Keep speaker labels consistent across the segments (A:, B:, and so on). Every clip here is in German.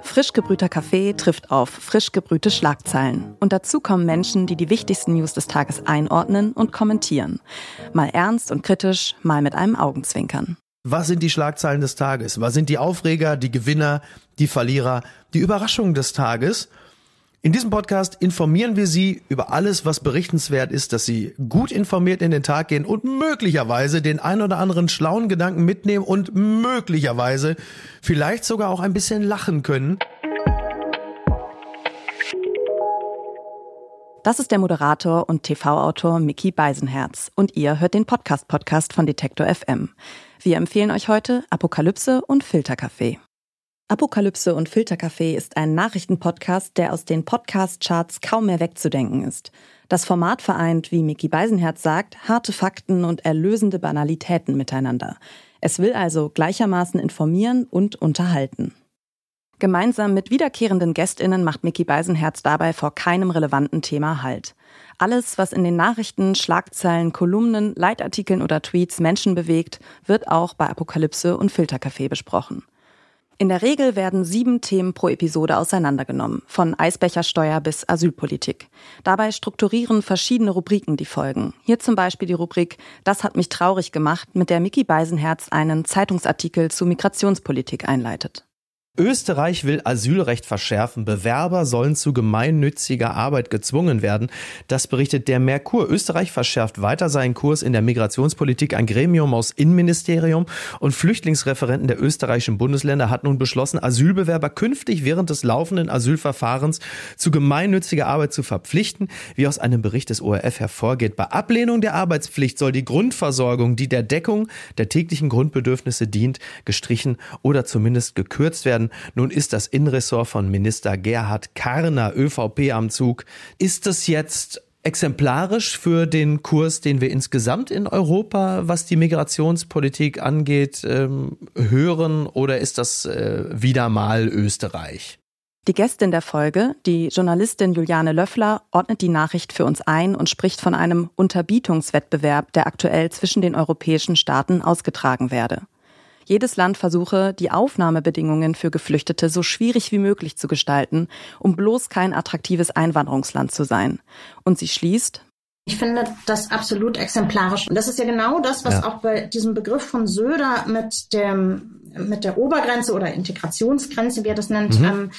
A: Frisch gebrühter Kaffee trifft auf frisch gebrühte Schlagzeilen. Und dazu kommen Menschen, die die wichtigsten News des Tages einordnen und kommentieren. Mal ernst und kritisch, mal mit einem Augenzwinkern.
B: Was sind die Schlagzeilen des Tages? Was sind die Aufreger, die Gewinner, die Verlierer, die Überraschungen des Tages? In diesem Podcast informieren wir Sie über alles, was berichtenswert ist, dass Sie gut informiert in den Tag gehen und möglicherweise den ein oder anderen schlauen Gedanken mitnehmen und möglicherweise vielleicht sogar auch ein bisschen lachen können.
A: Das ist der Moderator und TV-Autor Mickey Beisenherz und ihr hört den Podcast-Podcast von Detektor FM. Wir empfehlen euch heute Apokalypse und Filterkaffee. Apokalypse und Filterkaffee ist ein Nachrichtenpodcast, der aus den Podcast-Charts kaum mehr wegzudenken ist. Das Format vereint, wie Mickey Beisenherz sagt, harte Fakten und erlösende Banalitäten miteinander. Es will also gleichermaßen informieren und unterhalten. Gemeinsam mit wiederkehrenden GästInnen macht Mickey Beisenherz dabei vor keinem relevanten Thema Halt. Alles, was in den Nachrichten, Schlagzeilen, Kolumnen, Leitartikeln oder Tweets Menschen bewegt, wird auch bei Apokalypse und Filterkaffee besprochen. In der Regel werden sieben Themen pro Episode auseinandergenommen, von Eisbechersteuer bis Asylpolitik. Dabei strukturieren verschiedene Rubriken die Folgen. Hier zum Beispiel die Rubrik Das hat mich traurig gemacht, mit der Mickey Beisenherz einen Zeitungsartikel zu Migrationspolitik einleitet.
B: Österreich will Asylrecht verschärfen. Bewerber sollen zu gemeinnütziger Arbeit gezwungen werden. Das berichtet der Merkur. Österreich verschärft weiter seinen Kurs in der Migrationspolitik. Ein Gremium aus Innenministerium und Flüchtlingsreferenten der österreichischen Bundesländer hat nun beschlossen, Asylbewerber künftig während des laufenden Asylverfahrens zu gemeinnütziger Arbeit zu verpflichten. Wie aus einem Bericht des ORF hervorgeht, bei Ablehnung der Arbeitspflicht soll die Grundversorgung, die der Deckung der täglichen Grundbedürfnisse dient, gestrichen oder zumindest gekürzt werden. Nun ist das Innenressort von Minister Gerhard Karner ÖVP am Zug. Ist es jetzt exemplarisch für den Kurs, den wir insgesamt in Europa, was die Migrationspolitik angeht, ähm, hören oder ist das äh, wieder mal Österreich?
A: Die Gästin der Folge, die Journalistin Juliane Löffler, ordnet die Nachricht für uns ein und spricht von einem Unterbietungswettbewerb, der aktuell zwischen den europäischen Staaten ausgetragen werde jedes Land versuche, die Aufnahmebedingungen für Geflüchtete so schwierig wie möglich zu gestalten, um bloß kein attraktives Einwanderungsland zu sein. Und sie schließt,
C: ich finde das absolut exemplarisch. Und das ist ja genau das, was ja. auch bei diesem Begriff von Söder mit dem, mit der Obergrenze oder Integrationsgrenze, wie er das nennt, mhm. ähm,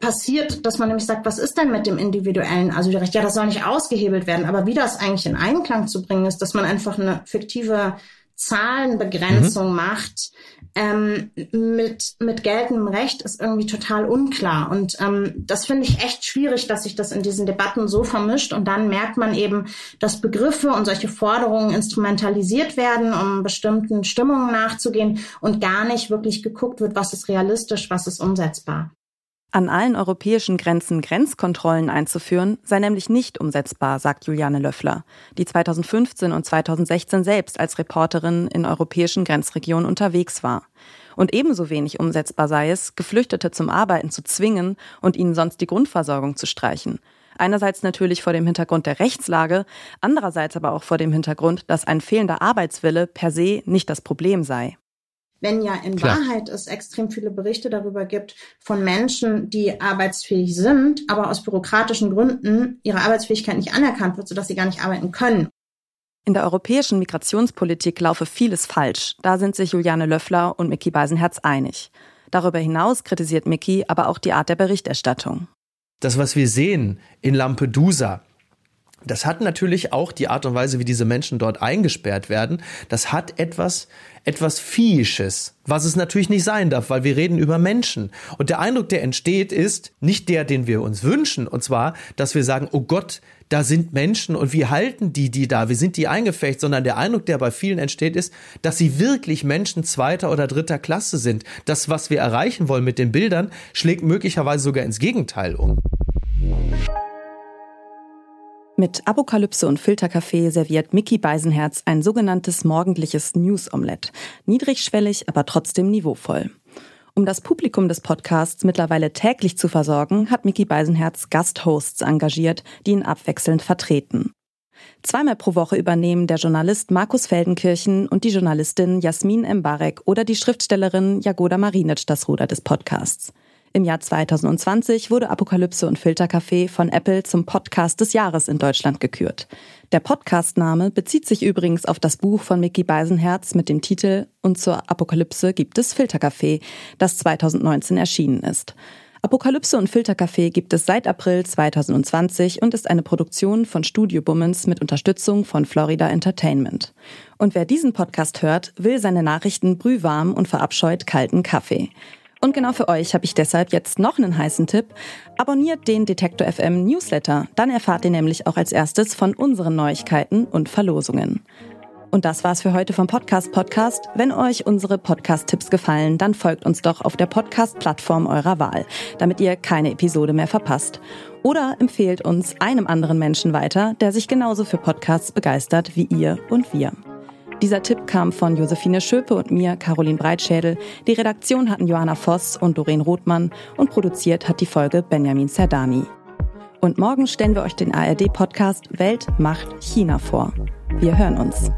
C: passiert, dass man nämlich sagt, was ist denn mit dem individuellen Asylrecht? Ja, das soll nicht ausgehebelt werden. Aber wie das eigentlich in Einklang zu bringen ist, dass man einfach eine fiktive Zahlenbegrenzung mhm. macht ähm, mit, mit geltendem Recht, ist irgendwie total unklar. Und ähm, das finde ich echt schwierig, dass sich das in diesen Debatten so vermischt. Und dann merkt man eben, dass Begriffe und solche Forderungen instrumentalisiert werden, um bestimmten Stimmungen nachzugehen und gar nicht wirklich geguckt wird, was ist realistisch, was ist umsetzbar.
A: An allen europäischen Grenzen Grenzkontrollen einzuführen, sei nämlich nicht umsetzbar, sagt Juliane Löffler, die 2015 und 2016 selbst als Reporterin in europäischen Grenzregionen unterwegs war. Und ebenso wenig umsetzbar sei es, Geflüchtete zum Arbeiten zu zwingen und ihnen sonst die Grundversorgung zu streichen. Einerseits natürlich vor dem Hintergrund der Rechtslage, andererseits aber auch vor dem Hintergrund, dass ein fehlender Arbeitswille per se nicht das Problem sei
C: wenn ja in Klar. Wahrheit es extrem viele Berichte darüber gibt von Menschen, die arbeitsfähig sind, aber aus bürokratischen Gründen ihre Arbeitsfähigkeit nicht anerkannt wird, sodass sie gar nicht arbeiten können.
A: In der europäischen Migrationspolitik laufe vieles falsch. Da sind sich Juliane Löffler und Mickey Beisenherz einig. Darüber hinaus kritisiert Mickey aber auch die Art der Berichterstattung.
B: Das, was wir sehen in Lampedusa, das hat natürlich auch die Art und Weise, wie diese Menschen dort eingesperrt werden. Das hat etwas, etwas Viehisches, was es natürlich nicht sein darf, weil wir reden über Menschen. Und der Eindruck, der entsteht, ist nicht der, den wir uns wünschen. Und zwar, dass wir sagen, oh Gott, da sind Menschen und wie halten die die da? Wie sind die eingefecht? Sondern der Eindruck, der bei vielen entsteht, ist, dass sie wirklich Menschen zweiter oder dritter Klasse sind. Das, was wir erreichen wollen mit den Bildern, schlägt möglicherweise sogar ins Gegenteil um.
A: Mit Apokalypse und Filterkaffee serviert Mickey Beisenherz ein sogenanntes morgendliches News-Omelett. Niedrigschwellig, aber trotzdem niveauvoll. Um das Publikum des Podcasts mittlerweile täglich zu versorgen, hat Mickey Beisenherz Gasthosts engagiert, die ihn abwechselnd vertreten. Zweimal pro Woche übernehmen der Journalist Markus Feldenkirchen und die Journalistin Jasmin Mbarek oder die Schriftstellerin Jagoda Marinic das Ruder des Podcasts. Im Jahr 2020 wurde Apokalypse und Filtercafé von Apple zum Podcast des Jahres in Deutschland gekürt. Der Podcastname bezieht sich übrigens auf das Buch von Mickey Beisenherz mit dem Titel Und zur Apokalypse gibt es Filtercafé, das 2019 erschienen ist. Apokalypse und Filtercafé gibt es seit April 2020 und ist eine Produktion von Studio Bummens mit Unterstützung von Florida Entertainment. Und wer diesen Podcast hört, will seine Nachrichten brühwarm und verabscheut kalten Kaffee. Und genau für euch habe ich deshalb jetzt noch einen heißen Tipp. Abonniert den Detektor FM Newsletter, dann erfahrt ihr nämlich auch als erstes von unseren Neuigkeiten und Verlosungen. Und das war's für heute vom Podcast Podcast. Wenn euch unsere Podcast-Tipps gefallen, dann folgt uns doch auf der Podcast-Plattform eurer Wahl, damit ihr keine Episode mehr verpasst. Oder empfehlt uns einem anderen Menschen weiter, der sich genauso für Podcasts begeistert wie ihr und wir. Dieser Tipp kam von Josephine Schöpe und mir, Caroline Breitschädel. Die Redaktion hatten Johanna Voss und Doreen Rothmann und produziert hat die Folge Benjamin Zerdani. Und morgen stellen wir euch den ARD-Podcast Welt macht China vor. Wir hören uns.